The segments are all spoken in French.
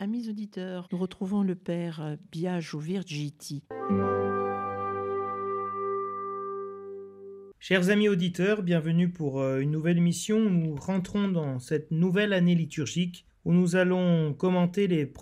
Amis auditeurs, nous retrouvons le père euh, Biagio Virgiti. Chers amis auditeurs, bienvenue pour euh, une nouvelle émission. Nous rentrons dans cette nouvelle année liturgique où nous allons commenter les,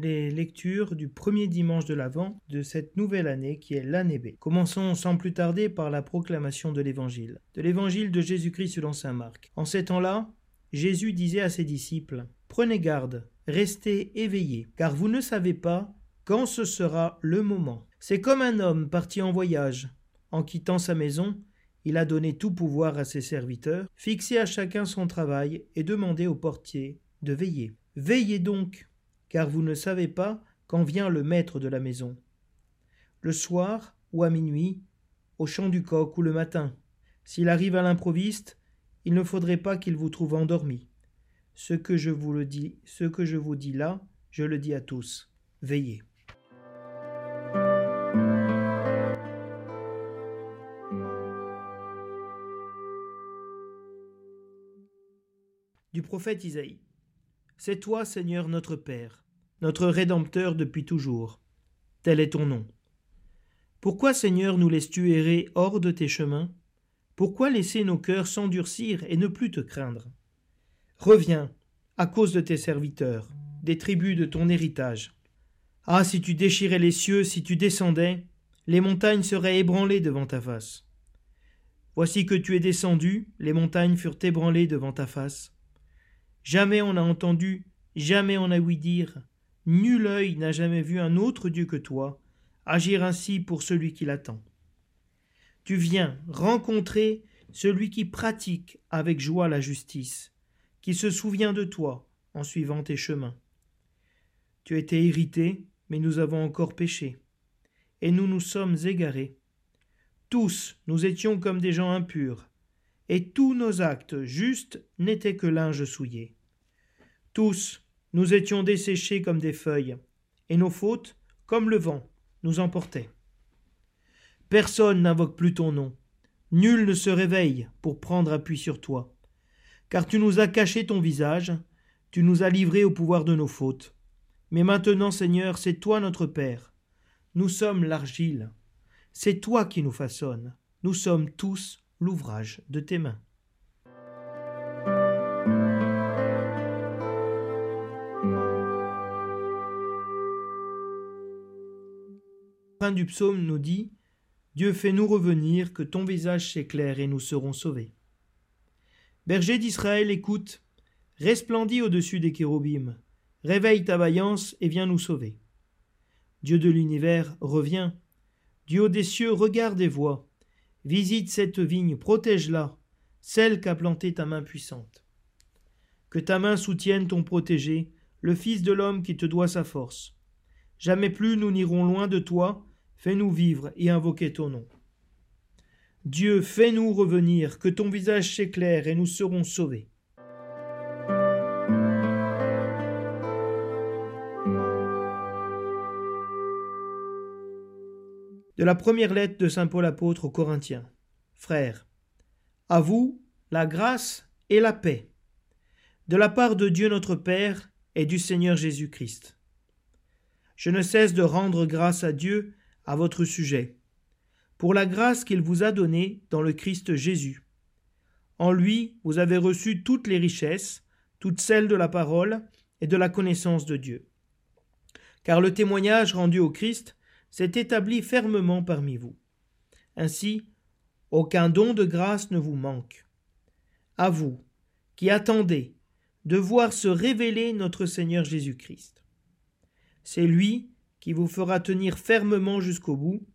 les lectures du premier dimanche de l'Avent de cette nouvelle année qui est l'année B. Commençons sans plus tarder par la proclamation de l'Évangile. De l'Évangile de Jésus-Christ selon Saint Marc. En ces temps-là, Jésus disait à ses disciples Prenez garde, restez éveillés, car vous ne savez pas quand ce sera le moment. C'est comme un homme parti en voyage. En quittant sa maison, il a donné tout pouvoir à ses serviteurs, fixé à chacun son travail et demandé au portier de veiller. Veillez donc, car vous ne savez pas quand vient le maître de la maison. Le soir ou à minuit, au chant du coq ou le matin. S'il arrive à l'improviste, il ne faudrait pas qu'il vous trouve endormi. Ce que je vous le dis, ce que je vous dis là, je le dis à tous. Veillez. Du prophète Isaïe. C'est toi, Seigneur notre Père, notre Rédempteur depuis toujours. Tel est ton nom. Pourquoi, Seigneur, nous laisses-tu errer hors de tes chemins? Pourquoi laisser nos cœurs s'endurcir et ne plus te craindre? Reviens, à cause de tes serviteurs, des tribus de ton héritage. Ah, si tu déchirais les cieux, si tu descendais, les montagnes seraient ébranlées devant ta face. Voici que tu es descendu, les montagnes furent ébranlées devant ta face. Jamais on n'a entendu, jamais on n'a ouï dire, nul œil n'a jamais vu un autre Dieu que toi, agir ainsi pour celui qui l'attend. Tu viens rencontrer celui qui pratique avec joie la justice, qui se souvient de toi en suivant tes chemins. Tu étais irrité, mais nous avons encore péché, et nous nous sommes égarés. Tous nous étions comme des gens impurs, et tous nos actes justes n'étaient que linge souillé. Tous nous étions desséchés comme des feuilles, et nos fautes, comme le vent, nous emportaient. Personne n'invoque plus ton nom, nul ne se réveille pour prendre appui sur toi car tu nous as caché ton visage, tu nous as livrés au pouvoir de nos fautes. Mais maintenant, Seigneur, c'est toi notre Père. Nous sommes l'argile. C'est toi qui nous façonnes. Nous sommes tous l'ouvrage de tes mains. fin du psaume nous dit Dieu fais-nous revenir, que ton visage s'éclaire et nous serons sauvés. Berger d'Israël, écoute, resplendis au-dessus des kérobimes, réveille ta vaillance et viens nous sauver. Dieu de l'univers, reviens. Dieu des cieux, regarde et vois. Visite cette vigne, protège-la, celle qu'a plantée ta main puissante. Que ta main soutienne ton protégé, le Fils de l'homme qui te doit sa force. Jamais plus nous n'irons loin de toi, fais-nous vivre et invoquer ton nom. Dieu, fais-nous revenir, que ton visage s'éclaire et nous serons sauvés. De la première lettre de Saint Paul apôtre aux Corinthiens. Frères, à vous la grâce et la paix, de la part de Dieu notre Père et du Seigneur Jésus-Christ. Je ne cesse de rendre grâce à Dieu à votre sujet pour la grâce qu'il vous a donnée dans le Christ Jésus. En lui, vous avez reçu toutes les richesses, toutes celles de la parole et de la connaissance de Dieu. Car le témoignage rendu au Christ s'est établi fermement parmi vous. Ainsi, aucun don de grâce ne vous manque. À vous, qui attendez de voir se révéler notre Seigneur Jésus-Christ. C'est lui qui vous fera tenir fermement jusqu'au bout,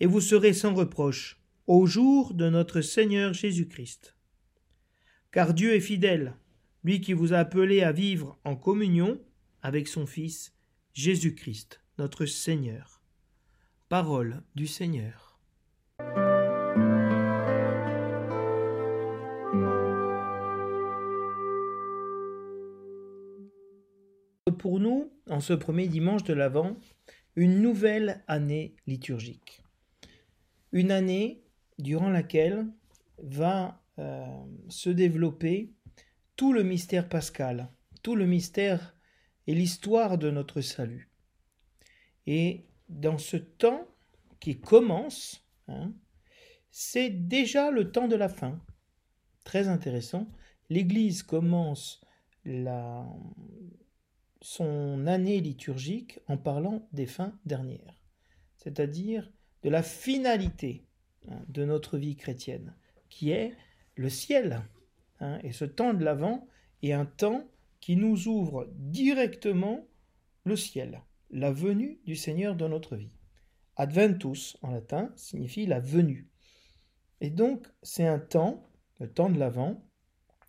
et vous serez sans reproche au jour de notre Seigneur Jésus-Christ. Car Dieu est fidèle, lui qui vous a appelé à vivre en communion avec son Fils, Jésus-Christ, notre Seigneur. Parole du Seigneur. Pour nous, en ce premier dimanche de l'Avent, une nouvelle année liturgique une année durant laquelle va euh, se développer tout le mystère pascal, tout le mystère est l'histoire de notre salut. Et dans ce temps qui commence, hein, c'est déjà le temps de la fin. Très intéressant. L'Église commence la, son année liturgique en parlant des fins dernières, c'est-à-dire de la finalité hein, de notre vie chrétienne, qui est le ciel. Hein. et ce temps de l'Avent est un temps qui nous ouvre directement le ciel, la venue du Seigneur dans notre vie. Adventus en latin signifie la venue. Et donc c'est un temps, le temps de l'Avent,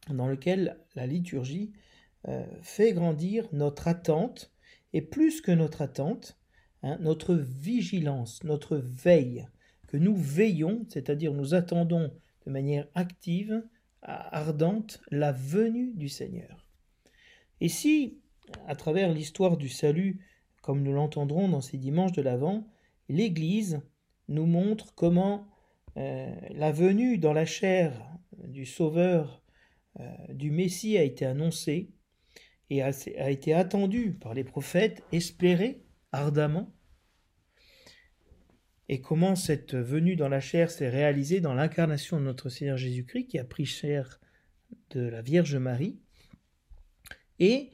dans lequel la liturgie euh, fait grandir notre attente, et plus que notre attente, hein, notre vigilance, notre veille, que nous veillons, c'est-à-dire nous attendons de manière active, ardente, la venue du Seigneur. Et si, à travers l'histoire du salut, comme nous l'entendrons dans ces dimanches de l'Avent, l'Église nous montre comment euh, la venue dans la chair du Sauveur, euh, du Messie a été annoncée, et a, été attendu par les prophètes, espéré ardemment. Et comment cette venue dans la chair s'est réalisée dans l'incarnation de notre Seigneur Jésus-Christ qui a pris chair de la Vierge Marie. Et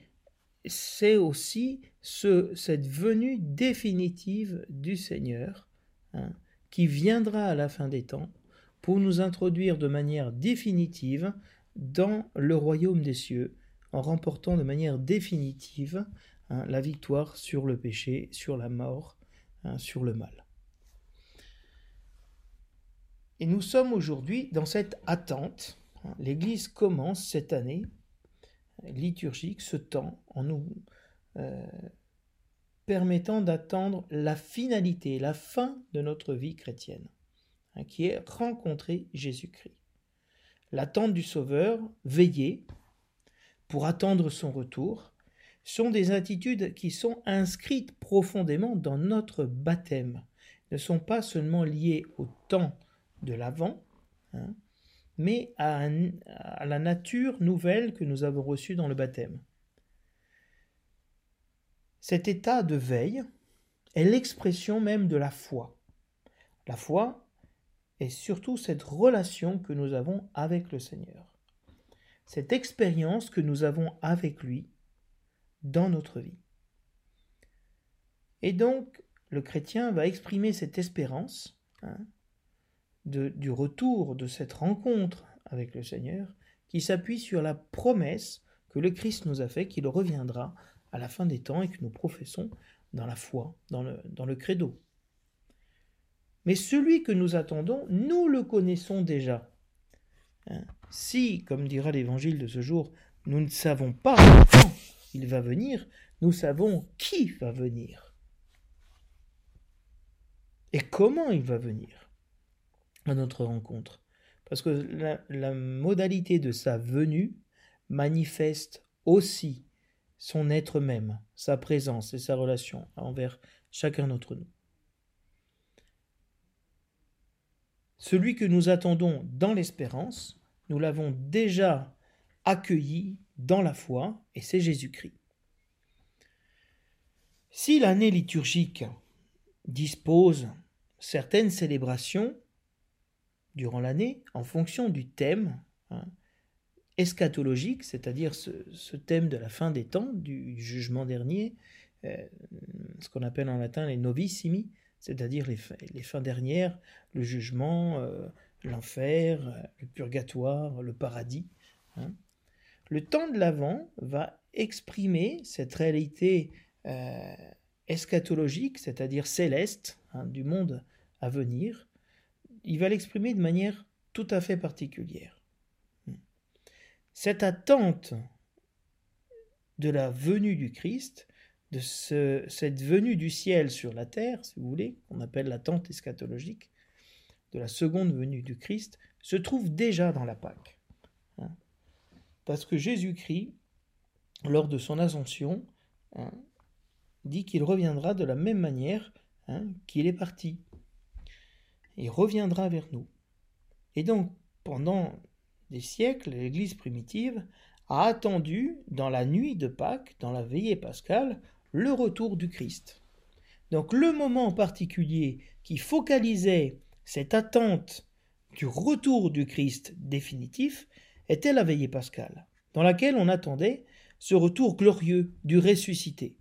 c'est aussi ce, cette venue définitive du Seigneur hein, qui viendra à la fin des temps pour nous introduire de manière définitive dans le royaume des cieux, en remportant de manière définitive hein, la victoire sur le péché, sur la mort, hein, sur le mal. Et nous sommes aujourd'hui dans cette attente. Hein. L'Église commence cette année liturgique, ce temps, en nous euh, permettant d'attendre la finalité, la fin de notre vie chrétienne, qui est rencontrer Jésus-Christ. L'attente du Sauveur, veiller, pour attendre son retour, sont des attitudes qui sont inscrites profondément dans notre baptême, ne sont pas seulement liées au temps de l'avant, hein, mais à, à la nature nouvelle que nous avons reçue dans le baptême. Cet état de veille est l'expression même de la foi. La foi est surtout cette relation que nous avons avec le Seigneur cette expérience que nous avons avec lui dans notre vie. Et donc, le chrétien va exprimer cette espérance hein, du retour de cette rencontre avec le Seigneur qui s'appuie sur la promesse que le Christ nous a fait qu'il reviendra à la fin des temps et que nous professons dans la foi, dans le, dans le credo. Mais celui que nous attendons, nous le connaissons déjà. Hein. Si, comme dira l'évangile de ce jour, nous ne savons pas quand il va venir, nous savons qui va venir. Et comment il va venir à notre rencontre? Parce que la modalité de sa venue manifeste aussi son être même, sa présence et sa relation envers chacun d'entre nous. Celui que nous attendons dans l'espérance, nous l'avons déjà accueilli dans la foi, et c'est Jésus-Christ. Si l'année liturgique dispose certaines célébrations durant l'année en fonction du thème hein, eschatologique, c'est-à-dire ce, thème de la fin des temps, du jugement dernier, euh, ce qu'on appelle en latin les novissimi, c'est-à-dire les, fins dernières, le jugement, euh, l'enfer, le purgatoire, le paradis. Hein. Le temps de l'Avent va exprimer cette réalité euh, eschatologique, c'est-à-dire céleste, hein, du monde à venir. Il va l'exprimer de manière tout à fait particulière. Cette attente de la venue du Christ, de cette venue du ciel sur la terre, si vous voulez, qu'on appelle l'attente eschatologique, de la seconde venue du Christ se trouve déjà dans la Pâque. Hein. Parce que Jésus-Christ, lors de son ascension, hein, dit qu'il reviendra de la même manière hein, qu'il est parti. Il reviendra vers nous. Et donc, pendant des siècles, l'Église primitive a attendu dans la nuit de Pâques, dans la veillée pascale, le retour du Christ. Donc le moment en particulier qui focalisait cette attente du retour du Christ définitif était la veillée pascale, dans laquelle on attendait ce retour glorieux du ressuscité.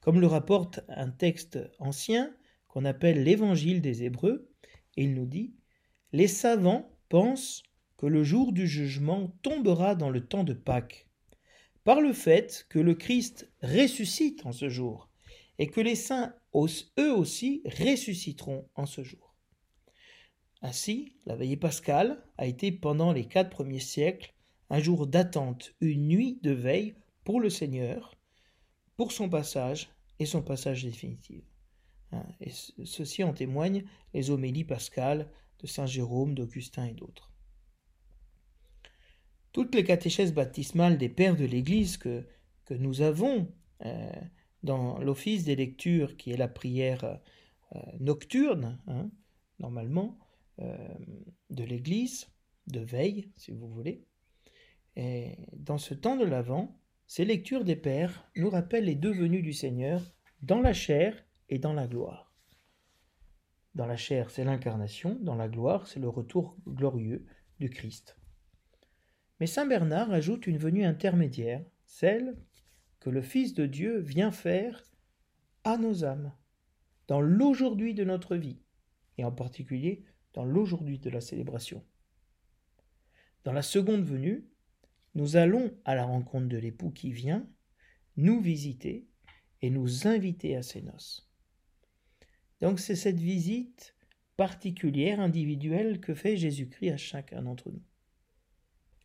Comme le rapporte un texte ancien qu'on appelle l'Évangile des Hébreux, il nous dit Les savants pensent que le jour du jugement tombera dans le temps de Pâques, par le fait que le Christ ressuscite en ce jour, et que les saints eux aussi ressusciteront en ce jour. Ainsi, la veillée pascale a été pendant les quatre premiers siècles un jour d'attente, une nuit de veille pour le Seigneur, pour son passage et son passage définitif. Hein, et ceci en témoignent les homélies pascales de Saint Jérôme, d'Augustin et d'autres. Toutes les catéchèses baptismales des pères de l'Église que, nous avons euh, dans l'office des lectures, qui est la prière euh, nocturne, hein, normalement, de l'Église, de veille, si vous voulez, et dans ce temps de l'Avent, ces lectures des Pères nous rappellent les deux venues du Seigneur dans la chair et dans la gloire. Dans la chair, c'est l'incarnation, dans la gloire, c'est le retour glorieux du Christ. Mais Saint Bernard ajoute une venue intermédiaire, celle que le Fils de Dieu vient faire à nos âmes, dans l'aujourd'hui de notre vie, et en particulier dans l'aujourd'hui de la célébration. Dans la seconde venue, nous allons à la rencontre de l'époux qui vient, nous visiter et nous inviter à ses noces. Donc c'est cette visite particulière, individuelle que fait Jésus-Christ à chacun d'entre nous.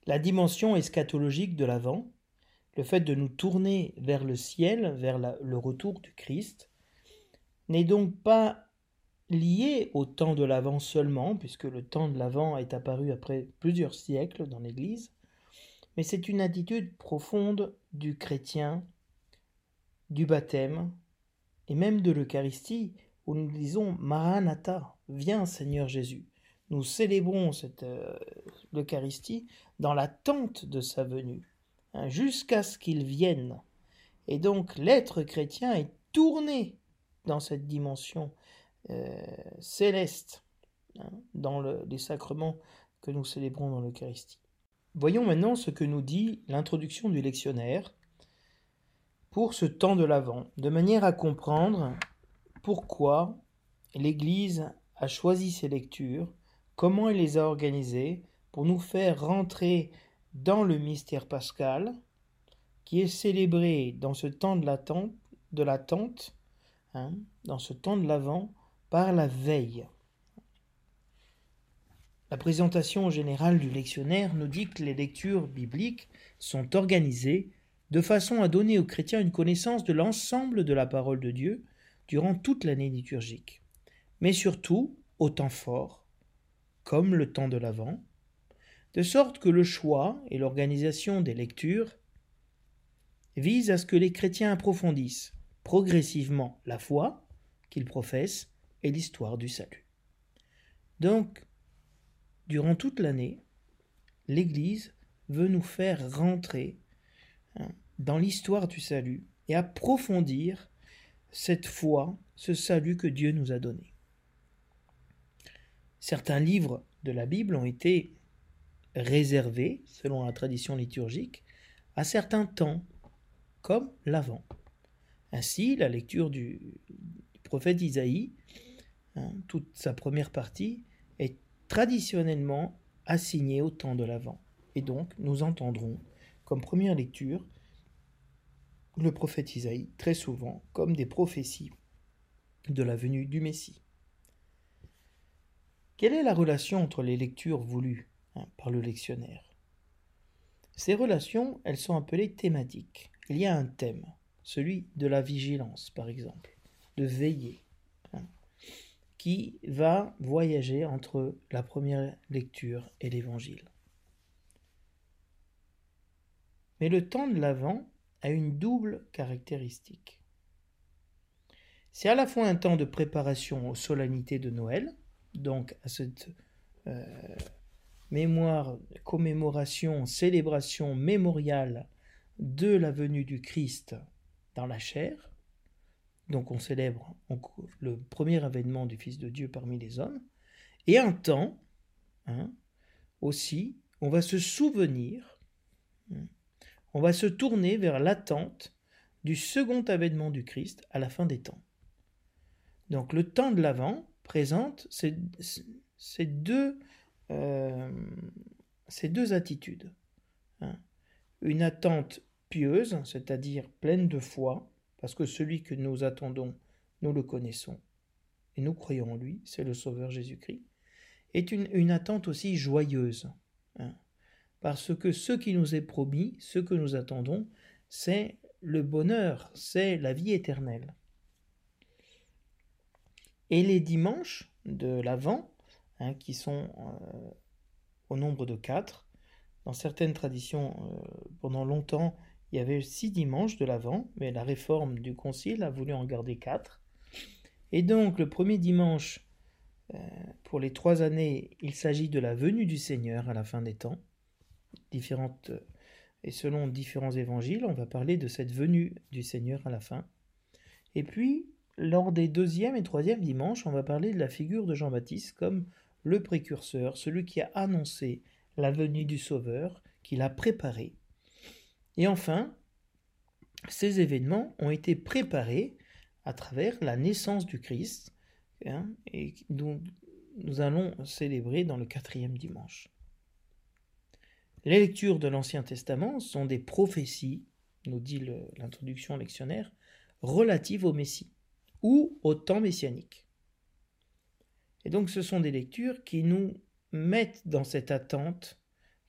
La dimension eschatologique de l'avant, le fait de nous tourner vers le ciel, vers le retour du Christ, n'est donc pas lié au temps de l'avant seulement, puisque le temps de l'avant est apparu après plusieurs siècles dans l'Église, mais c'est une attitude profonde du chrétien, du baptême et même de l'Eucharistie, où nous disons Maranatha, viens Seigneur Jésus. Nous célébrons cette euh, l'Eucharistie dans l'attente de sa venue, hein, jusqu'à ce qu'il vienne. Et donc l'être chrétien est tourné dans cette dimension céleste, hein, dans les sacrements que nous célébrons dans l'Eucharistie. Voyons maintenant ce que nous dit l'introduction du lectionnaire pour ce temps de l'Avent, de manière à comprendre pourquoi l'Église a choisi ces lectures, comment elle les a organisées pour nous faire rentrer dans le mystère pascal qui est célébré dans ce temps de l'attente, de l'attente hein, dans ce temps de l'Avent, par la veille. La présentation générale du lectionnaire nous dit que les lectures bibliques sont organisées de façon à donner aux chrétiens une connaissance de l'ensemble de la parole de Dieu durant toute l'année liturgique, mais surtout au temps fort, comme le temps de l'Avent, de sorte que le choix et l'organisation des lectures visent à ce que les chrétiens approfondissent progressivement la foi qu'ils professent l'histoire du salut. Donc, durant toute l'année, l'Église veut nous faire rentrer hein, dans l'histoire du salut et approfondir cette foi, ce salut que Dieu nous a donné. Certains livres de la Bible ont été réservés, selon la tradition liturgique, à certains temps, comme l'Avent. Ainsi, la lecture du, prophète Isaïe, hein, toute sa première partie, est traditionnellement assigné au temps de l'Avent. Et donc, nous entendrons comme première lecture le prophète Isaïe très souvent comme des prophéties de la venue du Messie. Quelle est la relation entre les lectures voulues hein, par le lectionnaire? Ces relations, elles sont appelées thématiques. Il y a un thème, celui de la vigilance par exemple, de veiller, qui va voyager entre la première lecture et l'évangile. Mais le temps de l'Avent a une double caractéristique. C'est à la fois un temps de préparation aux solennités de Noël, donc à cette euh, mémoire, commémoration, célébration mémoriale de la venue du Christ dans la chair. Donc on célèbre le premier avènement du Fils de Dieu parmi les hommes. Et un temps, hein, aussi, on va se souvenir, on va se tourner vers l'attente du second avènement du Christ à la fin des temps. Donc le temps de l'Avent présente ces, deux, euh, ces deux attitudes. Hein. Une attente pieuse, c'est-à-dire pleine de foi, parce que celui que nous attendons, nous le connaissons, et nous croyons en lui, c'est le Sauveur Jésus-Christ, est une, attente aussi joyeuse, hein. parce que ce qui nous est promis, ce que nous attendons, c'est le bonheur, c'est la vie éternelle. Et les dimanches de l'Avent, hein, qui sont euh, au nombre de quatre, dans certaines traditions, euh, pendant longtemps, il y avait six dimanches de l'Avent, mais la réforme du Concile a voulu en garder quatre. Et donc, le premier dimanche, euh, pour les trois années, il s'agit de la venue du Seigneur à la fin des temps. Différentes, et selon différents évangiles, on va parler de cette venue du Seigneur à la fin. Et puis, lors des deuxième et troisième dimanches, on va parler de la figure de Jean-Baptiste comme le précurseur, celui qui a annoncé la venue du Sauveur, qui l'a préparé. Et enfin, ces événements ont été préparés à travers la naissance du Christ, hein, et dont nous allons célébrer dans le quatrième dimanche. Les lectures de l'Ancien Testament sont des prophéties, nous dit l'introduction lectionnaire, relatives au Messie ou au temps messianique. Et donc ce sont des lectures qui nous mettent dans cette attente,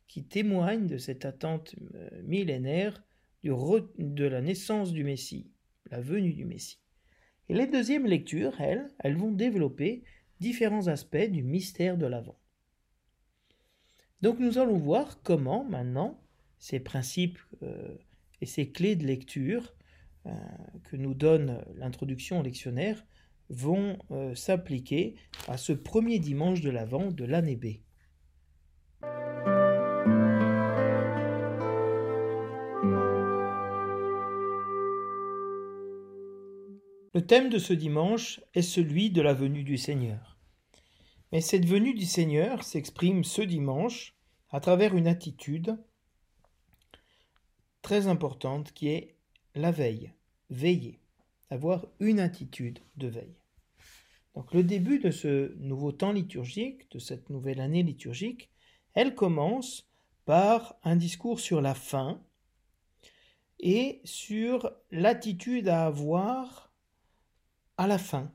qui témoignent de cette attente euh, millénaire de la naissance du Messie, la venue du Messie. Et les deuxièmes lectures, elles, elles vont développer différents aspects du mystère de l'Avent. Donc nous allons voir comment maintenant ces principes euh, et ces clés de lecture euh, que nous donne l'introduction au lectionnaire vont s'appliquer à ce premier dimanche de l'Avent de l'année B. Le thème de ce dimanche est celui de la venue du Seigneur. Mais cette venue du Seigneur s'exprime ce dimanche à travers une attitude très importante qui est la veille, veiller, avoir une attitude de veille. Donc le début de ce nouveau temps liturgique, de cette nouvelle année liturgique, elle commence par un discours sur la fin et sur l'attitude à avoir à la fin.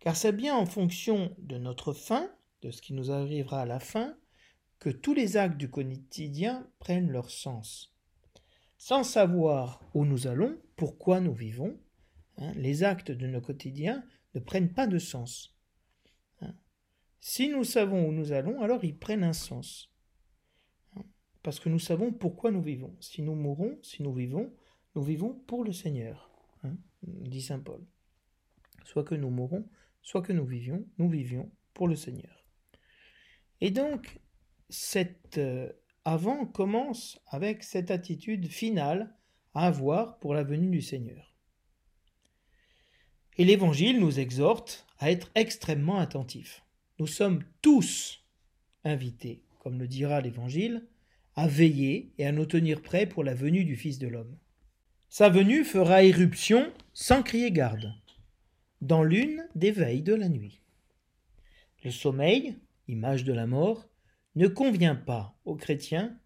Car c'est bien en fonction de notre fin, de ce qui nous arrivera à la fin, que tous les actes du quotidien prennent leur sens. Sans savoir où nous allons, pourquoi nous vivons, hein, les actes de nos quotidiens ne prennent pas de sens. Hein. Si nous savons où nous allons, alors ils prennent un sens. Hein. Parce que nous savons pourquoi nous vivons. Si nous mourons, si nous vivons, nous vivons pour le Seigneur, dit Saint Paul. Soit que nous mourons, soit que nous vivions, nous vivions pour le Seigneur. Et donc, cette euh, avant commence avec cette attitude finale à avoir pour la venue du Seigneur. Et l'Évangile nous exhorte à être extrêmement attentifs. Nous sommes tous invités, comme le dira l'Évangile, à veiller et à nous tenir prêts pour la venue du Fils de l'homme. Sa venue fera éruption sans crier garde, dans l'une des veilles de la nuit. Le sommeil, image de la mort, ne convient pas aux chrétiens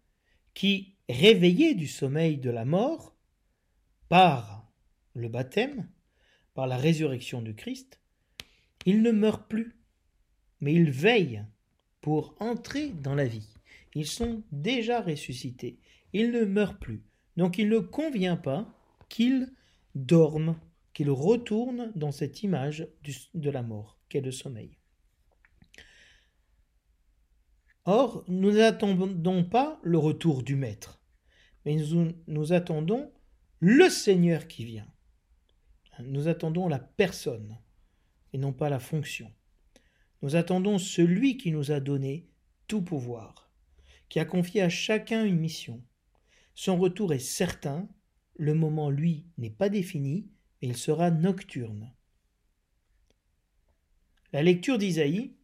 qui, réveillés du sommeil de la mort, par le baptême, par la résurrection du Christ, ils ne meurent plus, mais ils veillent pour entrer dans la vie. Ils sont déjà ressuscités, ils ne meurent plus. Donc il ne convient pas qu'ils dorment, qu'ils retournent dans cette image de la mort qu'est le sommeil. Or, nous n'attendons pas le retour du Maître, mais nous, attendons le Seigneur qui vient. Nous attendons la personne et non pas la fonction. Nous attendons celui qui nous a donné tout pouvoir, qui a confié à chacun une mission. Son retour est certain, le moment, lui, n'est pas défini, il sera nocturne. La lecture d'Isaïe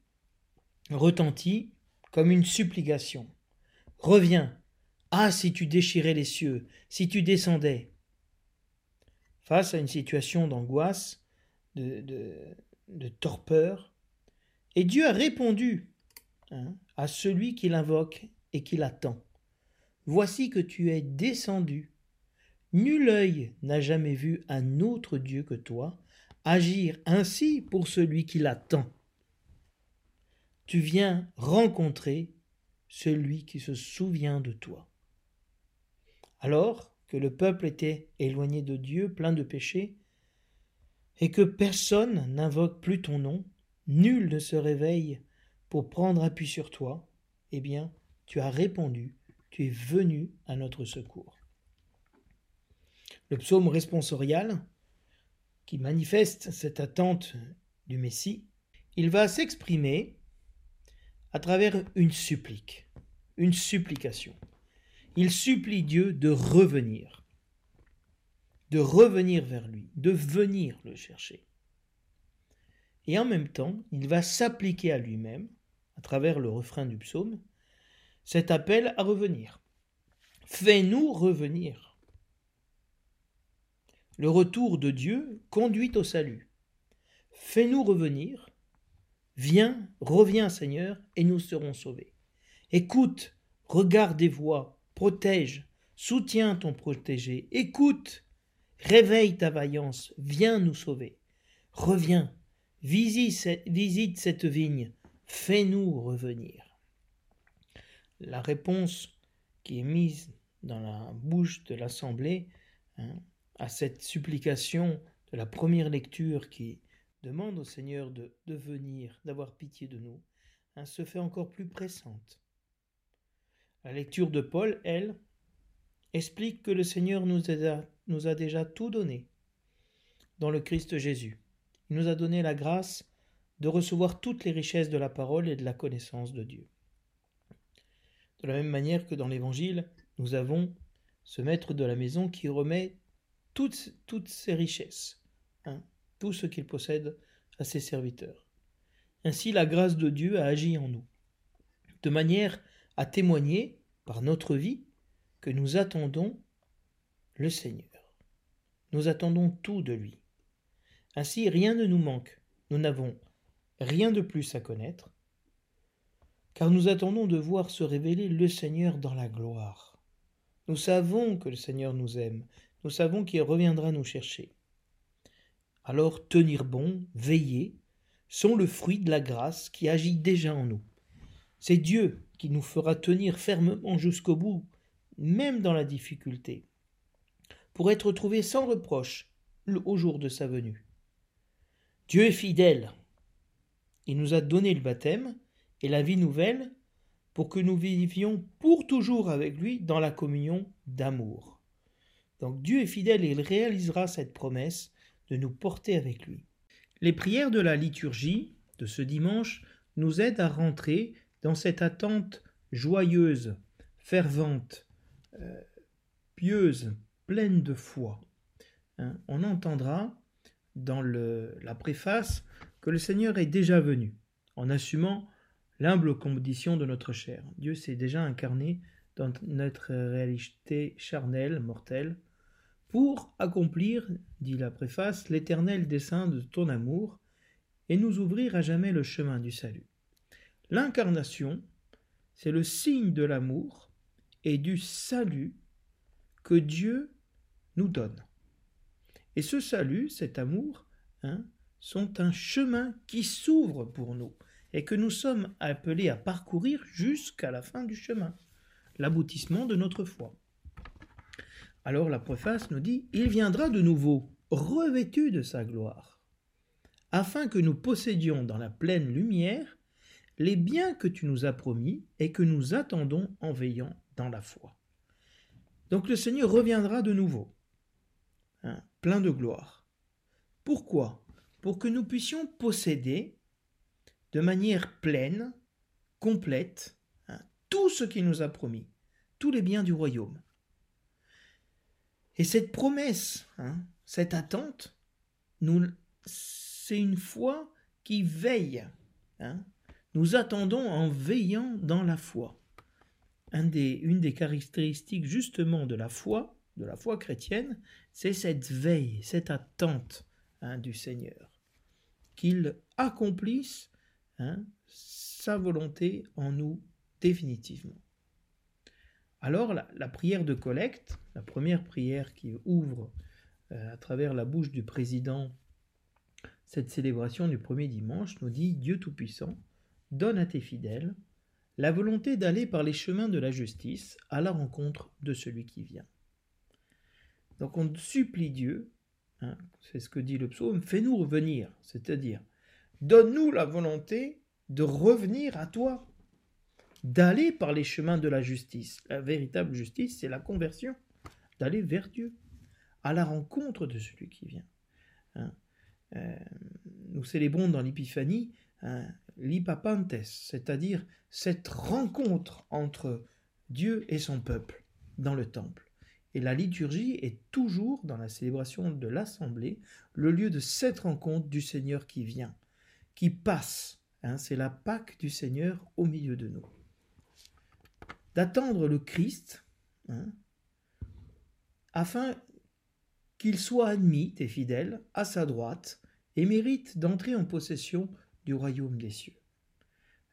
retentit comme une supplication. Reviens. Ah, si tu déchirais les cieux, si tu descendais. Face à une situation d'angoisse, de, de, torpeur, et Dieu a répondu hein, à celui qui l'invoque et qui l'attend. Voici que tu es descendu. Nul œil n'a jamais vu un autre Dieu que toi agir ainsi pour celui qui l'attend. Tu viens rencontrer celui qui se souvient de toi. Alors que le peuple était éloigné de Dieu, plein de péchés, et que personne n'invoque plus ton nom, nul ne se réveille pour prendre appui sur toi, eh bien, tu as répondu, tu es venu à notre secours. Le psaume responsorial, qui manifeste cette attente du Messie, il va s'exprimer à travers une supplique, une supplication. Il supplie Dieu de revenir, de revenir vers lui, de venir le chercher. Et en même temps, il va s'appliquer à lui-même, à travers le refrain du psaume, cet appel à revenir. Fais-nous revenir. Le retour de Dieu conduit au salut. Fais-nous revenir. Viens, reviens Seigneur, et nous serons sauvés. Écoute, regarde des voix, protège, soutiens ton protégé, écoute, réveille ta vaillance, viens nous sauver. Reviens, visite, cette vigne, fais-nous revenir. La réponse qui est mise dans la bouche de l'Assemblée hein, à cette supplication de la première lecture qui demande au Seigneur de, venir, d'avoir pitié de nous, hein, se fait encore plus pressante. La lecture de Paul, elle, explique que le Seigneur nous a, nous a déjà tout donné dans le Christ Jésus. Il nous a donné la grâce de recevoir toutes les richesses de la parole et de la connaissance de Dieu. De la même manière que dans l'Évangile, nous avons ce maître de la maison qui remet toutes, ses richesses, hein, tout ce qu'il possède à ses serviteurs. Ainsi la grâce de Dieu a agi en nous, de manière à témoigner par notre vie que nous attendons le Seigneur. Nous attendons tout de lui. Ainsi rien ne nous manque, nous n'avons rien de plus à connaître, car nous attendons de voir se révéler le Seigneur dans la gloire. Nous savons que le Seigneur nous aime, nous savons qu'il reviendra nous chercher. Alors tenir bon, veiller, sont le fruit de la grâce qui agit déjà en nous. C'est Dieu qui nous fera tenir fermement jusqu'au bout, même dans la difficulté, pour être trouvé sans reproche au jour de sa venue. Dieu est fidèle. Il nous a donné le baptême et la vie nouvelle pour que nous vivions pour toujours avec lui dans la communion d'amour. Donc Dieu est fidèle et il réalisera cette promesse de nous porter avec lui. Les prières de la liturgie de ce dimanche nous aident à rentrer dans cette attente joyeuse, fervente, euh, pieuse, pleine de foi. Hein, on entendra dans la préface que le Seigneur est déjà venu, en assumant l'humble condition de notre chair. Dieu s'est déjà incarné dans notre réalité charnelle, mortelle, pour accomplir, dit la préface, l'éternel dessein de ton amour, et nous ouvrir à jamais le chemin du salut. L'incarnation, c'est le signe de l'amour et du salut que Dieu nous donne. Et ce salut, cet amour, hein, sont un chemin qui s'ouvre pour nous et que nous sommes appelés à parcourir jusqu'à la fin du chemin, l'aboutissement de notre foi. Alors la préface nous dit Il viendra de nouveau, revêtu de sa gloire, afin que nous possédions dans la pleine lumière les biens que tu nous as promis et que nous attendons en veillant dans la foi. Donc le Seigneur reviendra de nouveau, hein, plein de gloire. Pourquoi? Pour que nous puissions posséder de manière pleine, complète, tout ce qu'il nous a promis, tous les biens du royaume. Et cette promesse, hein, cette attente, nous, c'est une foi qui veille. Hein. Nous attendons en veillant dans la foi. des, une des caractéristiques justement de la foi, de la foi chrétienne, c'est cette veille, cette attente hein, du Seigneur. Qu'il accomplisse sa volonté en nous définitivement. Alors la, prière de collecte, la première prière qui ouvre euh, à travers la bouche du président cette célébration du premier dimanche, nous dit Dieu Tout-Puissant, donne à tes fidèles la volonté d'aller par les chemins de la justice à la rencontre de celui qui vient. Donc on supplie Dieu, hein, c'est ce que dit le psaume, fais-nous revenir, c'est-à-dire donne-nous la volonté de revenir à toi, d'aller par les chemins de la justice. La véritable justice, c'est la conversion, d'aller vers Dieu, à la rencontre de celui qui vient. Hein. Euh, nous célébrons dans l'Épiphanie hein, l'Ipapantes, c'est-à-dire cette rencontre entre Dieu et son peuple dans le temple. Et la liturgie est toujours, dans la célébration de l'Assemblée, le lieu de cette rencontre du Seigneur qui vient, qui passe. Hein, c'est la Pâque du Seigneur au milieu de nous d'attendre le Christ, hein, afin qu'il soit admis, tes fidèles, à sa droite, et mérite d'entrer en possession du royaume des cieux.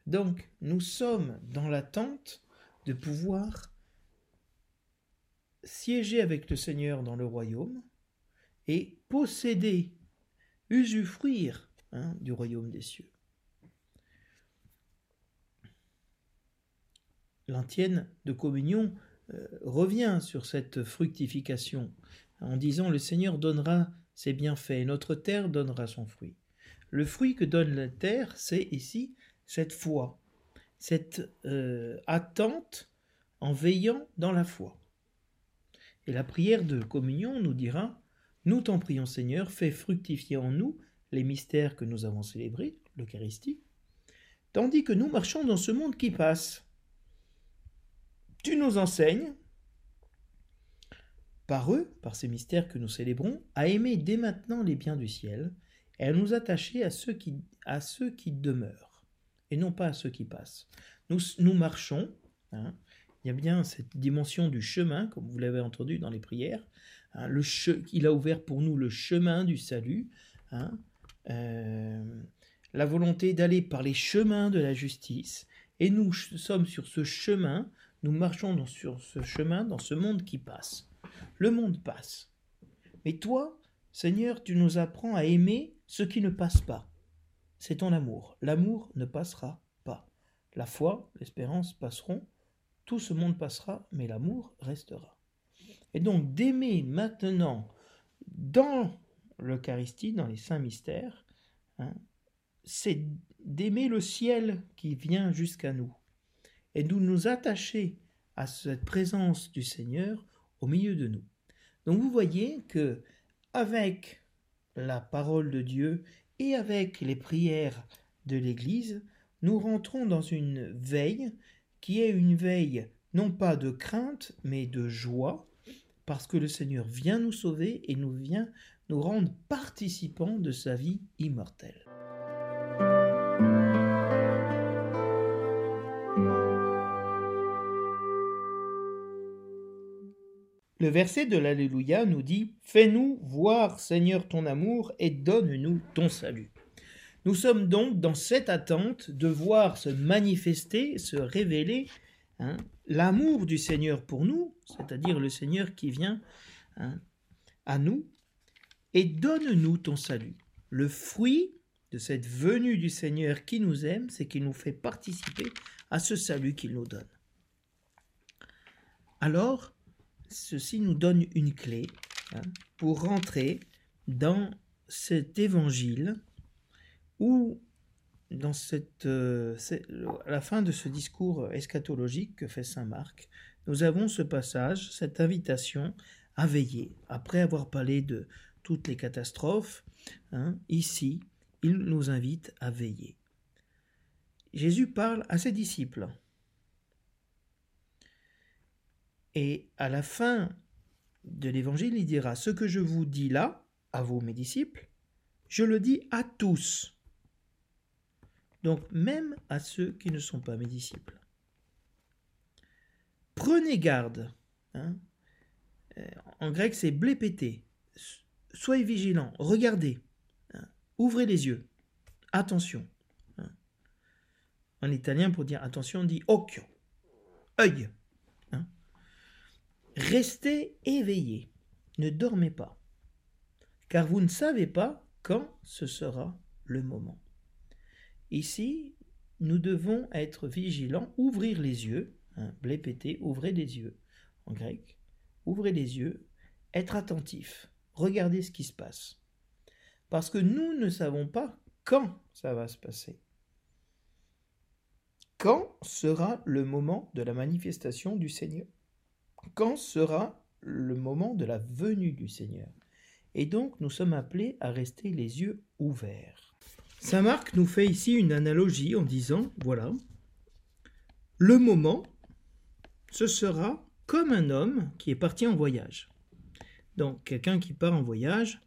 Donc, nous sommes dans l'attente de pouvoir siéger avec le Seigneur dans le royaume et posséder, usufruire hein, du royaume des cieux. l'antienne de communion revient sur cette fructification en disant le Seigneur donnera ses bienfaits et notre terre donnera son fruit. Le fruit que donne la terre, c'est ici cette foi, cette euh, attente en veillant dans la foi. Et la prière de communion nous dira Nous t'en prions Seigneur, fais fructifier en nous les mystères que nous avons célébrés, l'Eucharistie, tandis que nous marchons dans ce monde qui passe tu nous enseignes, par eux, par ces mystères que nous célébrons, à aimer dès maintenant les biens du ciel et à nous attacher à ceux qui, à ceux qui demeurent et non pas à ceux qui passent. Nous, nous marchons, hein, il y a bien cette dimension du chemin, comme vous l'avez entendu dans les prières, hein, le il a ouvert pour nous le chemin du salut, hein, euh, la volonté d'aller par les chemins de la justice, et nous sommes sur ce chemin nous marchons sur ce chemin, dans ce monde qui passe. Le monde passe. Mais toi, Seigneur, tu nous apprends à aimer ce qui ne passe pas. C'est ton amour. L'amour ne passera pas. La foi, l'espérance passeront. Tout ce monde passera, mais l'amour restera. Et donc d'aimer maintenant dans l'Eucharistie, dans les saints mystères, hein, c'est d'aimer le ciel qui vient jusqu'à nous et nous nous attacher à cette présence du Seigneur au milieu de nous. Donc vous voyez que avec la parole de Dieu et avec les prières de l'Église, nous rentrons dans une veille qui est une veille non pas de crainte mais de joie parce que le Seigneur vient nous sauver et nous vient nous rendre participants de sa vie immortelle. Le verset de l'Alléluia nous dit Fais-nous voir, Seigneur, ton amour et donne-nous ton salut. Nous sommes donc dans cette attente de voir se manifester, se révéler hein, l'amour du Seigneur pour nous, c'est-à-dire le Seigneur qui vient hein, à nous, et donne-nous ton salut. Le fruit de cette venue du Seigneur qui nous aime, c'est qu'il nous fait participer à ce salut qu'il nous donne. Alors, ceci nous donne une clé hein, pour rentrer dans cet évangile ou dans cette, euh, à la fin de ce discours eschatologique que fait Saint Marc, nous avons ce passage, cette invitation à veiller. Après avoir parlé de toutes les catastrophes, hein, ici, il nous invite à veiller. Jésus parle à ses disciples Et à la fin de l'évangile, il dira Ce que je vous dis là, à vous, mes disciples, je le dis à tous. Donc, même à ceux qui ne sont pas mes disciples. Prenez garde. Hein. Euh, en grec, c'est blépété. Soyez vigilants. Regardez. Hein. Ouvrez les yeux. Attention. Hein. En italien, pour dire attention, on dit occhio. Œil. Restez éveillés. Ne dormez pas. Car vous ne savez pas quand ce sera le moment. Ici, nous devons être vigilants, ouvrir les yeux, hein, ouvrez les yeux en grec, ouvrez les yeux, être attentif, regardez ce qui se passe. Parce que nous ne savons pas quand ça va se passer. Quand sera le moment de la manifestation du Seigneur? Quand sera le moment de la venue du Seigneur? Et donc nous sommes appelés à rester les yeux ouverts. Saint Marc nous fait ici une analogie en disant, voilà, le moment, ce sera comme un homme qui est parti en voyage. Donc quelqu'un qui part en voyage,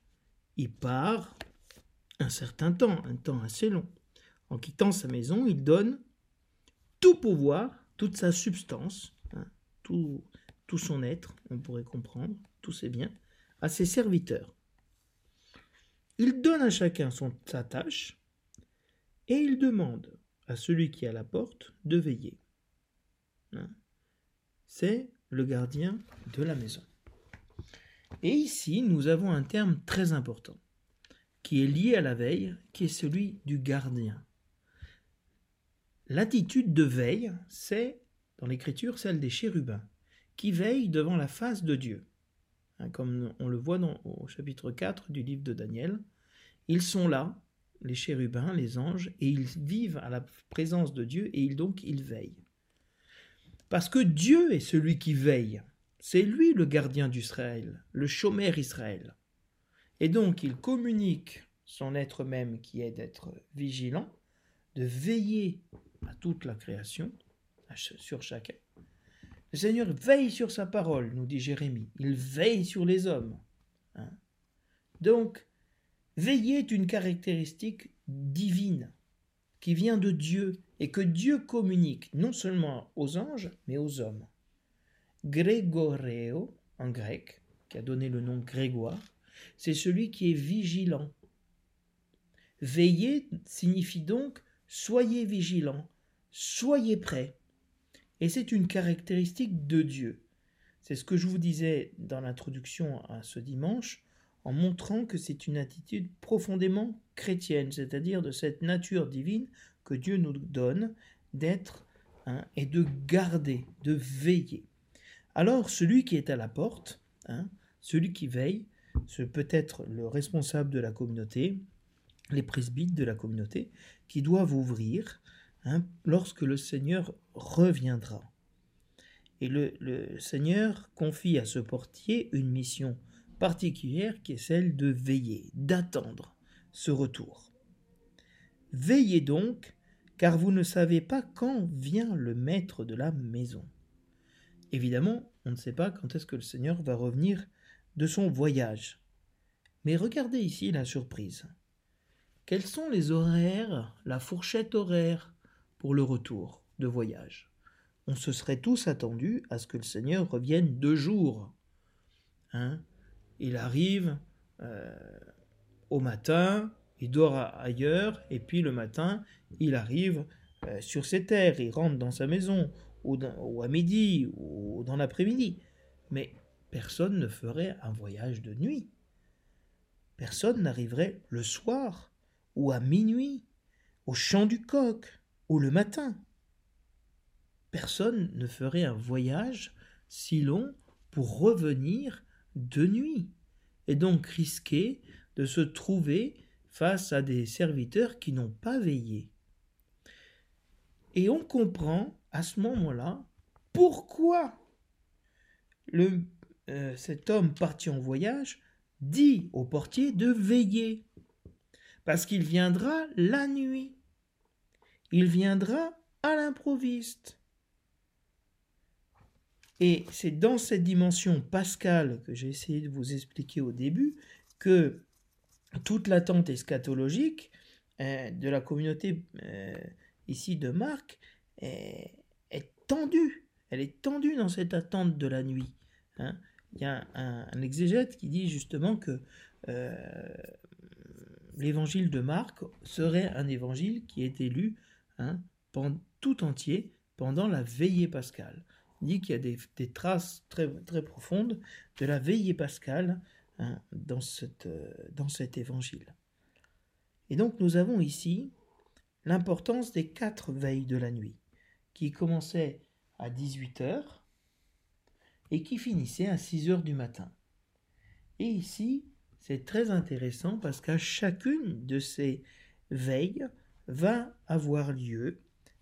il part un certain temps, un temps assez long. En quittant sa maison, il donne tout pouvoir, toute sa substance, hein, tout, tout son être, on pourrait comprendre, tous ses biens, à ses serviteurs. Il donne à chacun son, sa tâche et il demande à celui qui est à la porte de veiller. Hein? C'est le gardien de la maison. Et ici, nous avons un terme très important qui est lié à la veille, qui est celui du gardien. L'attitude de veille, c'est, dans l'Écriture, celle des chérubins, qui veillent devant la face de Dieu. Hein, comme on le voit dans, au chapitre 4 du livre de Daniel. Ils sont là, les chérubins, les anges, et ils vivent à la présence de Dieu, et donc ils veillent. Parce que Dieu est celui qui veille. C'est lui le gardien d'Israël, le chômeur Israël. Et donc il communique son être même qui est d'être vigilant, de veiller à toute la création, sur chacun. Le Seigneur veille sur sa parole, nous dit Jérémie. Il veille sur les hommes. Hein. Donc, veiller est une caractéristique divine qui vient de Dieu et que Dieu communique non seulement aux anges, mais aux hommes. Grégoreo, en grec, qui a donné le nom Grégoire, c'est celui qui est vigilant. Veiller signifie donc soyez vigilant, soyez prêt. Et c'est une caractéristique de Dieu. C'est ce que je vous disais dans l'introduction à ce dimanche, en montrant que c'est une attitude profondément chrétienne, c'est-à-dire de cette nature divine que Dieu nous donne d'être hein, et de garder, de veiller. Alors celui qui est à la porte, hein, celui qui veille, ce peut être le responsable de la communauté, les presbytes de la communauté, qui doivent ouvrir hein, lorsque le Seigneur reviendra. Et le, le, Seigneur confie à ce portier une mission particulière qui est celle de veiller, d'attendre ce retour. Veillez donc, car vous ne savez pas quand vient le maître de la maison. Évidemment, on ne sait pas quand est-ce que le Seigneur va revenir de son voyage. Mais regardez ici la surprise. Quels sont les horaires, la fourchette horaire pour le retour de voyage On se serait tous attendus à ce que le Seigneur revienne deux jours. Hein il arrive euh, au matin, il dort ailleurs, et puis le matin, il arrive euh, sur ses terres, il rentre dans sa maison, ou, ou à midi, ou dans l'après-midi. Mais personne ne ferait un voyage de nuit. Personne n'arriverait le soir, ou à minuit, au chant du coq, le matin. Personne ne ferait un voyage si long pour revenir de nuit, et donc risquer de se trouver face à des serviteurs qui n'ont pas veillé. Et on comprend à ce moment-là pourquoi euh, cet homme parti en voyage dit au portier de veiller, parce qu'il viendra la nuit, il viendra à l'improviste. Et c'est dans cette dimension pascale que j'ai essayé de vous expliquer au début que toute l'attente eschatologique euh, de la communauté euh, ici de Marc est, tendue. Elle est tendue dans cette attente de la nuit. Hein. Il y a un, exégète qui dit justement que euh, l'évangile de Marc serait un évangile qui est lu hein, tout entier pendant la veillée pascale. Il dit qu'il y a des, traces très, très profondes de la veillée pascale hein, dans, cette, euh, dans cet évangile. Et donc nous avons ici l'importance des quatre veilles de la nuit, qui commençaient à 18 heures et qui finissaient à 6 heures du matin. Et ici, c'est très intéressant parce qu'à chacune de ces veilles va avoir lieu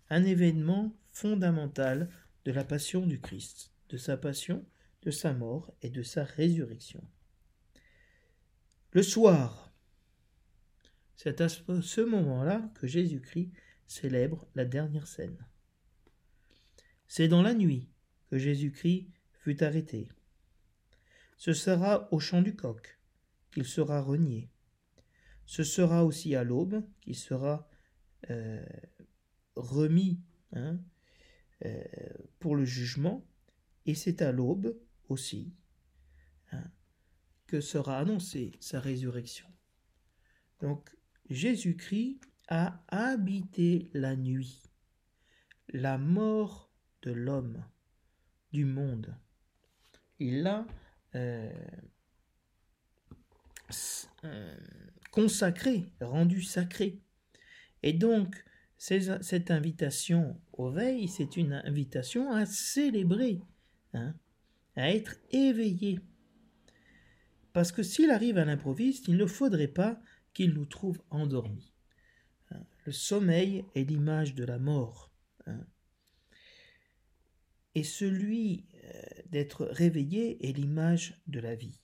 un événement fondamental de la passion du Christ, de sa passion, de sa mort et de sa résurrection. Le soir, c'est à ce moment-là que Jésus-Christ célèbre la dernière scène. C'est dans la nuit que Jésus-Christ fut arrêté. Ce sera au chant du coq qu'il sera renié. Ce sera aussi à l'aube qu'il sera euh, remis hein, euh, pour le jugement, et c'est à l'aube aussi hein, que sera annoncée sa résurrection. Donc Jésus-Christ a habité la nuit, la mort de l'homme, du monde. Il l'a euh, consacré, rendu sacré. Et donc, cette invitation au veille, c'est une invitation à célébrer, hein, à être éveillé. Parce que s'il arrive à l'improviste, il ne faudrait pas qu'il nous trouve endormis. Hein. Le sommeil est l'image de la mort. Hein. Et celui euh, d'être réveillé est l'image de la vie.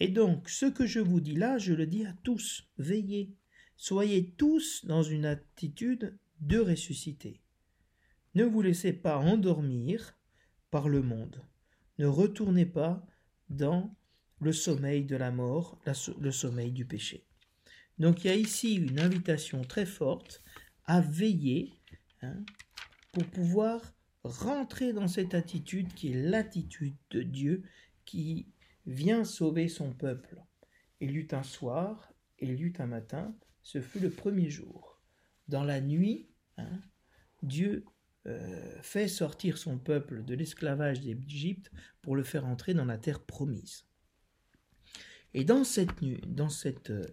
Et donc, ce que je vous dis là, je le dis à tous, veillez, soyez tous dans une attitude de ressusciter. Ne vous laissez pas endormir par le monde. Ne retournez pas dans le sommeil de la mort, le sommeil du péché. Donc il y a ici une invitation très forte à veiller hein, pour pouvoir rentrer dans cette attitude qui est l'attitude de Dieu qui vient sauver son peuple. Il eut un soir, il eut un matin, ce fut le premier jour. Dans la nuit, hein, Dieu euh, fait sortir son peuple de l'esclavage d'Égypte pour le faire entrer dans la terre promise. Et dans cette euh,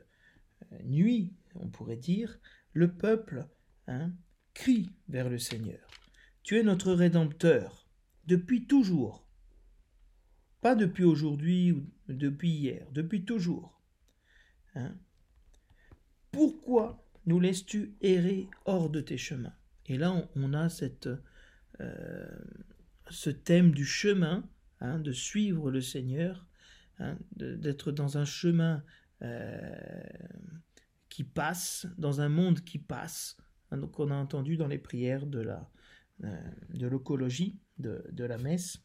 nuit, on pourrait dire, le peuple hein, crie vers le Seigneur. Tu es notre Rédempteur, depuis toujours. Pas depuis aujourd'hui ou depuis hier, depuis toujours. Hein Pourquoi nous laisses-tu errer hors de tes chemins? Et là, on, a cette, euh, ce thème du chemin, hein, de suivre le Seigneur, hein, d'être dans un chemin euh, qui passe, dans un monde qui passe. Hein, donc on a entendu dans les prières de la euh, de l'écologie de, la messe.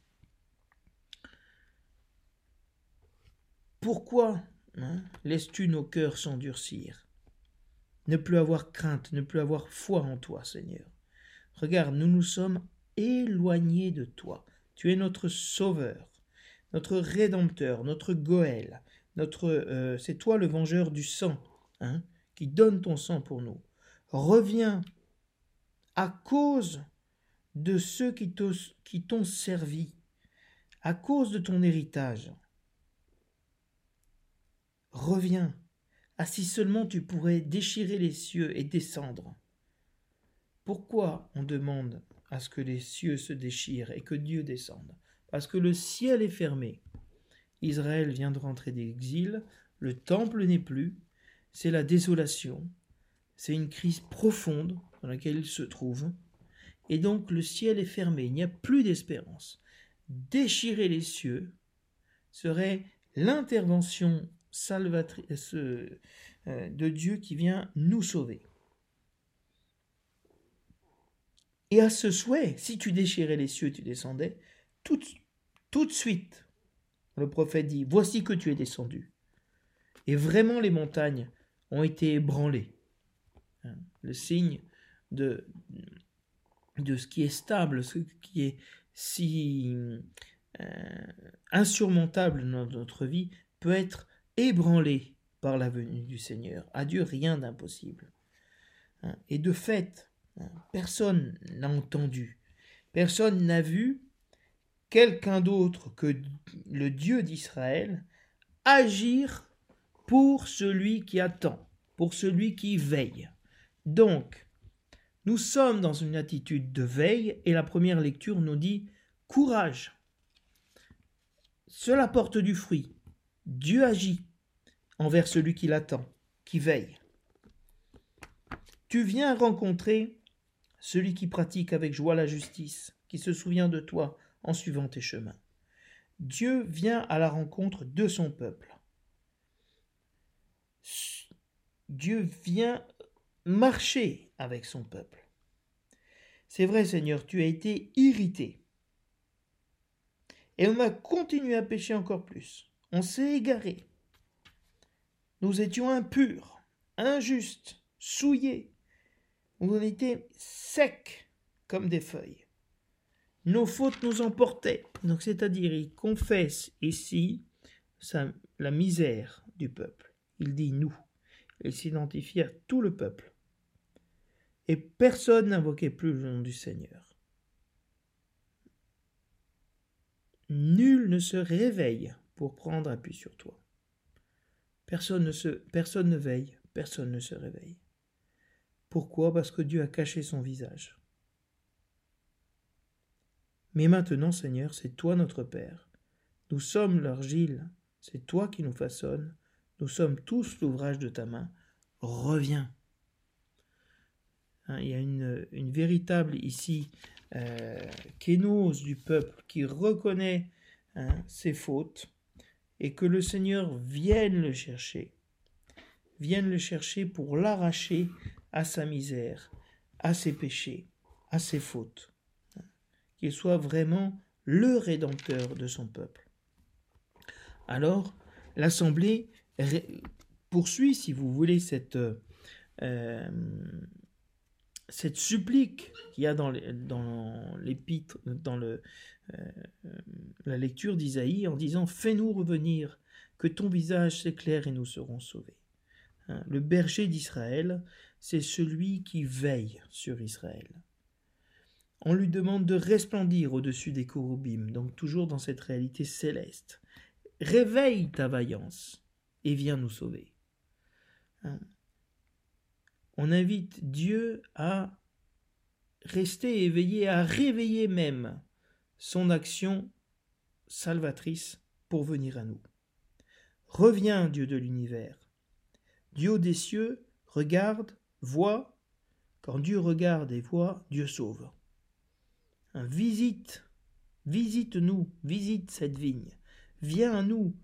Pourquoi hein, laisses-tu nos cœurs s'endurcir? Ne plus avoir crainte, ne plus avoir foi en toi, Seigneur. Regarde, nous nous sommes éloignés de toi. Tu es notre sauveur, notre rédempteur, notre Goël. Notre, euh, c'est toi le vengeur du sang, hein, qui donne ton sang pour nous. Reviens à cause de ceux qui t'ont servi, à cause de ton héritage. Reviens, ah si seulement tu pourrais déchirer les cieux et descendre. Pourquoi on demande à ce que les cieux se déchirent et que Dieu descende? Parce que le ciel est fermé. Israël vient de rentrer d'exil, le temple n'est plus, c'est la désolation, c'est une crise profonde dans laquelle il se trouve, et donc le ciel est fermé, il n'y a plus d'espérance. Déchirer les cieux serait l'intervention salvatrice euh, de Dieu qui vient nous sauver. Et à ce souhait, si tu déchirais les cieux, tu descendais, tout, de suite, le prophète dit, voici que tu es descendu. Et vraiment les montagnes ont été ébranlées. Hein, le signe de, de ce qui est stable, ce qui est si euh, insurmontable dans notre vie, peut être ébranlé par la venue du Seigneur. À Dieu, rien d'impossible. Hein, et de fait, hein, personne n'a entendu, personne n'a vu quelqu'un d'autre que le Dieu d'Israël agir pour celui qui attend, pour celui qui veille. Donc, nous sommes dans une attitude de veille et la première lecture nous dit courage. Cela porte du fruit. Dieu agit envers celui qui l'attend, qui veille. Tu viens rencontrer celui qui pratique avec joie la justice, qui se souvient de toi en suivant tes chemins. Dieu vient à la rencontre de son peuple. Dieu vient marcher avec son peuple. C'est vrai, Seigneur, tu as été irrité. Et on a continué à pécher encore plus. On s'est égaré. Nous étions impurs, injustes, souillés. On était secs comme des feuilles. Nos fautes nous emportaient. C'est-à-dire, il confesse ici la misère du peuple. Il dit nous. Il s'identifie à tout le peuple. Et personne n'invoquait plus le nom du Seigneur. Nul ne se réveille pour prendre appui sur toi. Personne ne, veille, personne ne se réveille. Pourquoi? Parce que Dieu a caché son visage. Mais maintenant, Seigneur, c'est toi notre Père. Nous sommes l'argile, c'est toi qui nous façonnes, nous sommes tous l'ouvrage de ta main. Reviens. Hein, il y a une, véritable ici euh, kénose du peuple qui reconnaît hein, ses fautes et que le Seigneur vienne le chercher, vienne le chercher pour l'arracher à sa misère, à ses péchés, à ses fautes qu'il soit vraiment le rédempteur de son peuple. Alors, l'Assemblée poursuit, si vous voulez, cette, euh, cette supplique qu'il y a dans l'épître, dans, le, la lecture d'Isaïe, en disant Fais-nous revenir, que ton visage s'éclaire et nous serons sauvés. Hein, le berger d'Israël, c'est celui qui veille sur Israël on lui demande de resplendir au-dessus des chorubim, donc toujours dans cette réalité céleste. Réveille ta vaillance et viens nous sauver. Hein? On invite Dieu à rester éveillé, à réveiller même son action salvatrice pour venir à nous. Reviens, Dieu de l'univers. Dieu des cieux regarde, voit. Quand Dieu regarde et voit, Dieu sauve visite, visite-nous, visite cette vigne. Viens à nous,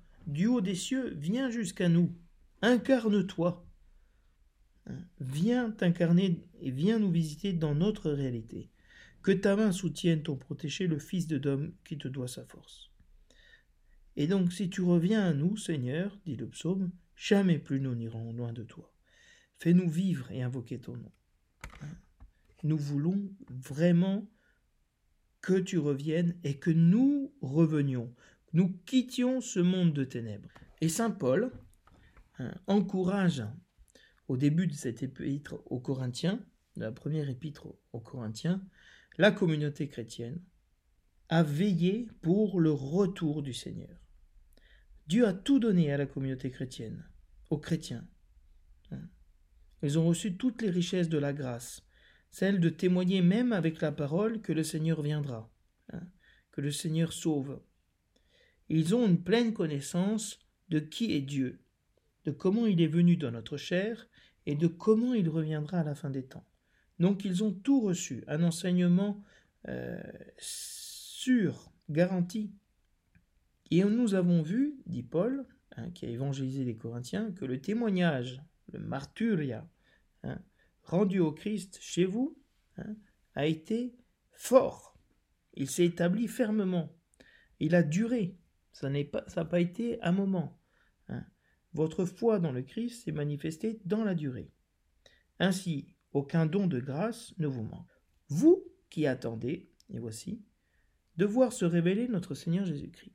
haut des cieux, viens jusqu'à nous. Incarne-toi. Hein, viens t'incarner et viens nous visiter dans notre réalité. Que ta main soutienne ton protégé, le Fils de Dôme, qui te doit sa force. Et donc, si tu reviens à nous, Seigneur, dit le psaume, jamais plus nous n'irons loin de toi. Fais-nous vivre et invoquer ton nom. Hein, nous voulons vraiment que tu reviennes et que nous revenions, nous quittions ce monde de ténèbres. Et Saint Paul hein, encourage au début de cette épître aux Corinthiens, de la première épître aux Corinthiens, la communauté chrétienne à veiller pour le retour du Seigneur. Dieu a tout donné à la communauté chrétienne, aux chrétiens. Ils ont reçu toutes les richesses de la grâce, celle de témoigner même avec la parole que le Seigneur viendra, hein, que le Seigneur sauve. Ils ont une pleine connaissance de qui est Dieu, de comment il est venu dans notre chair et de comment il reviendra à la fin des temps. Donc ils ont tout reçu, un enseignement euh, sûr, garanti. Et nous avons vu, dit Paul, hein, qui a évangélisé les Corinthiens, que le témoignage, le martyria, hein, rendu au Christ chez vous hein, a été fort. Il s'est établi fermement. il a duré. Ça n'a pas, été un moment. Votre foi dans le Christ s'est manifestée dans la durée. Ainsi, aucun don de grâce ne vous manque. Vous qui attendez, et voici, de voir se révéler notre Seigneur Jésus-Christ.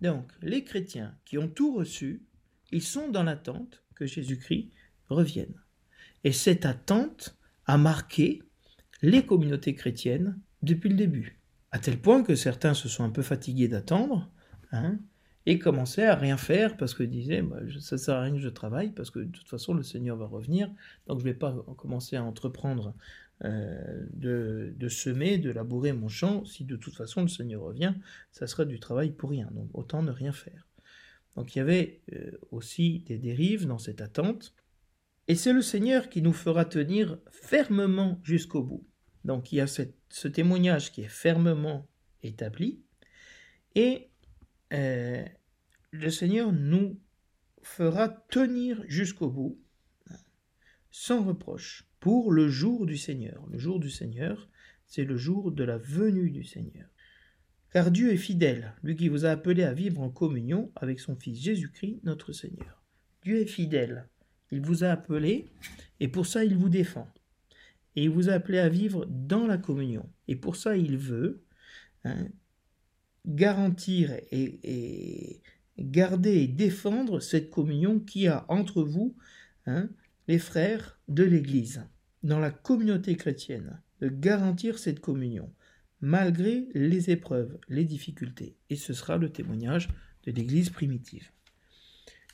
Donc, les chrétiens qui ont tout reçu, ils sont dans l'attente que Jésus-Christ revienne. Et cette attente a marqué les communautés chrétiennes depuis le début, à tel point que certains se sont un peu fatigués d'attendre, hein, et commençaient à rien faire parce que disaient bah, ça sert à rien que je travaille parce que de toute façon le Seigneur va revenir, donc je vais pas commencer à entreprendre euh, de, de, semer, de labourer mon champ, si de toute façon le Seigneur revient, ça serait du travail pour rien, donc autant ne rien faire. Donc il y avait euh, aussi des dérives dans cette attente, et c'est le Seigneur qui nous fera tenir fermement jusqu'au bout. Donc il y a ce témoignage qui est fermement établi, et euh, le Seigneur nous fera tenir jusqu'au bout, sans reproche pour le jour du Seigneur. Le jour du Seigneur, c'est le jour de la venue du Seigneur. Car Dieu est fidèle, lui qui vous a appelé à vivre en communion avec son Fils Jésus-Christ, notre Seigneur. Dieu est fidèle. Il vous a appelé, et pour ça il vous défend. Et il vous a appelé à vivre dans la communion. Et pour ça il veut hein, garantir et, garder et défendre cette communion qui a entre vous hein, les frères de l'Église dans la communauté chrétienne de garantir cette communion, malgré les épreuves, les difficultés. Et ce sera le témoignage de l'Église primitive.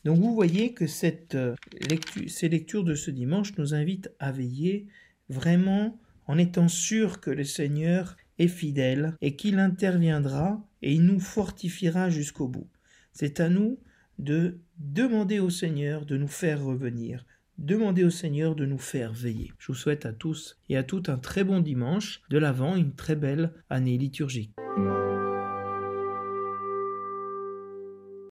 Donc vous voyez que cette euh, lecture, ces lectures de ce dimanche nous invitent à veiller vraiment en étant sûr que le Seigneur est fidèle et qu'il interviendra et il nous fortifiera jusqu'au bout. C'est à nous de demander au Seigneur de nous faire revenir, Demandez au Seigneur de nous faire veiller. Je vous souhaite à tous et à toutes un très bon dimanche, de l'Avent une très belle année liturgique.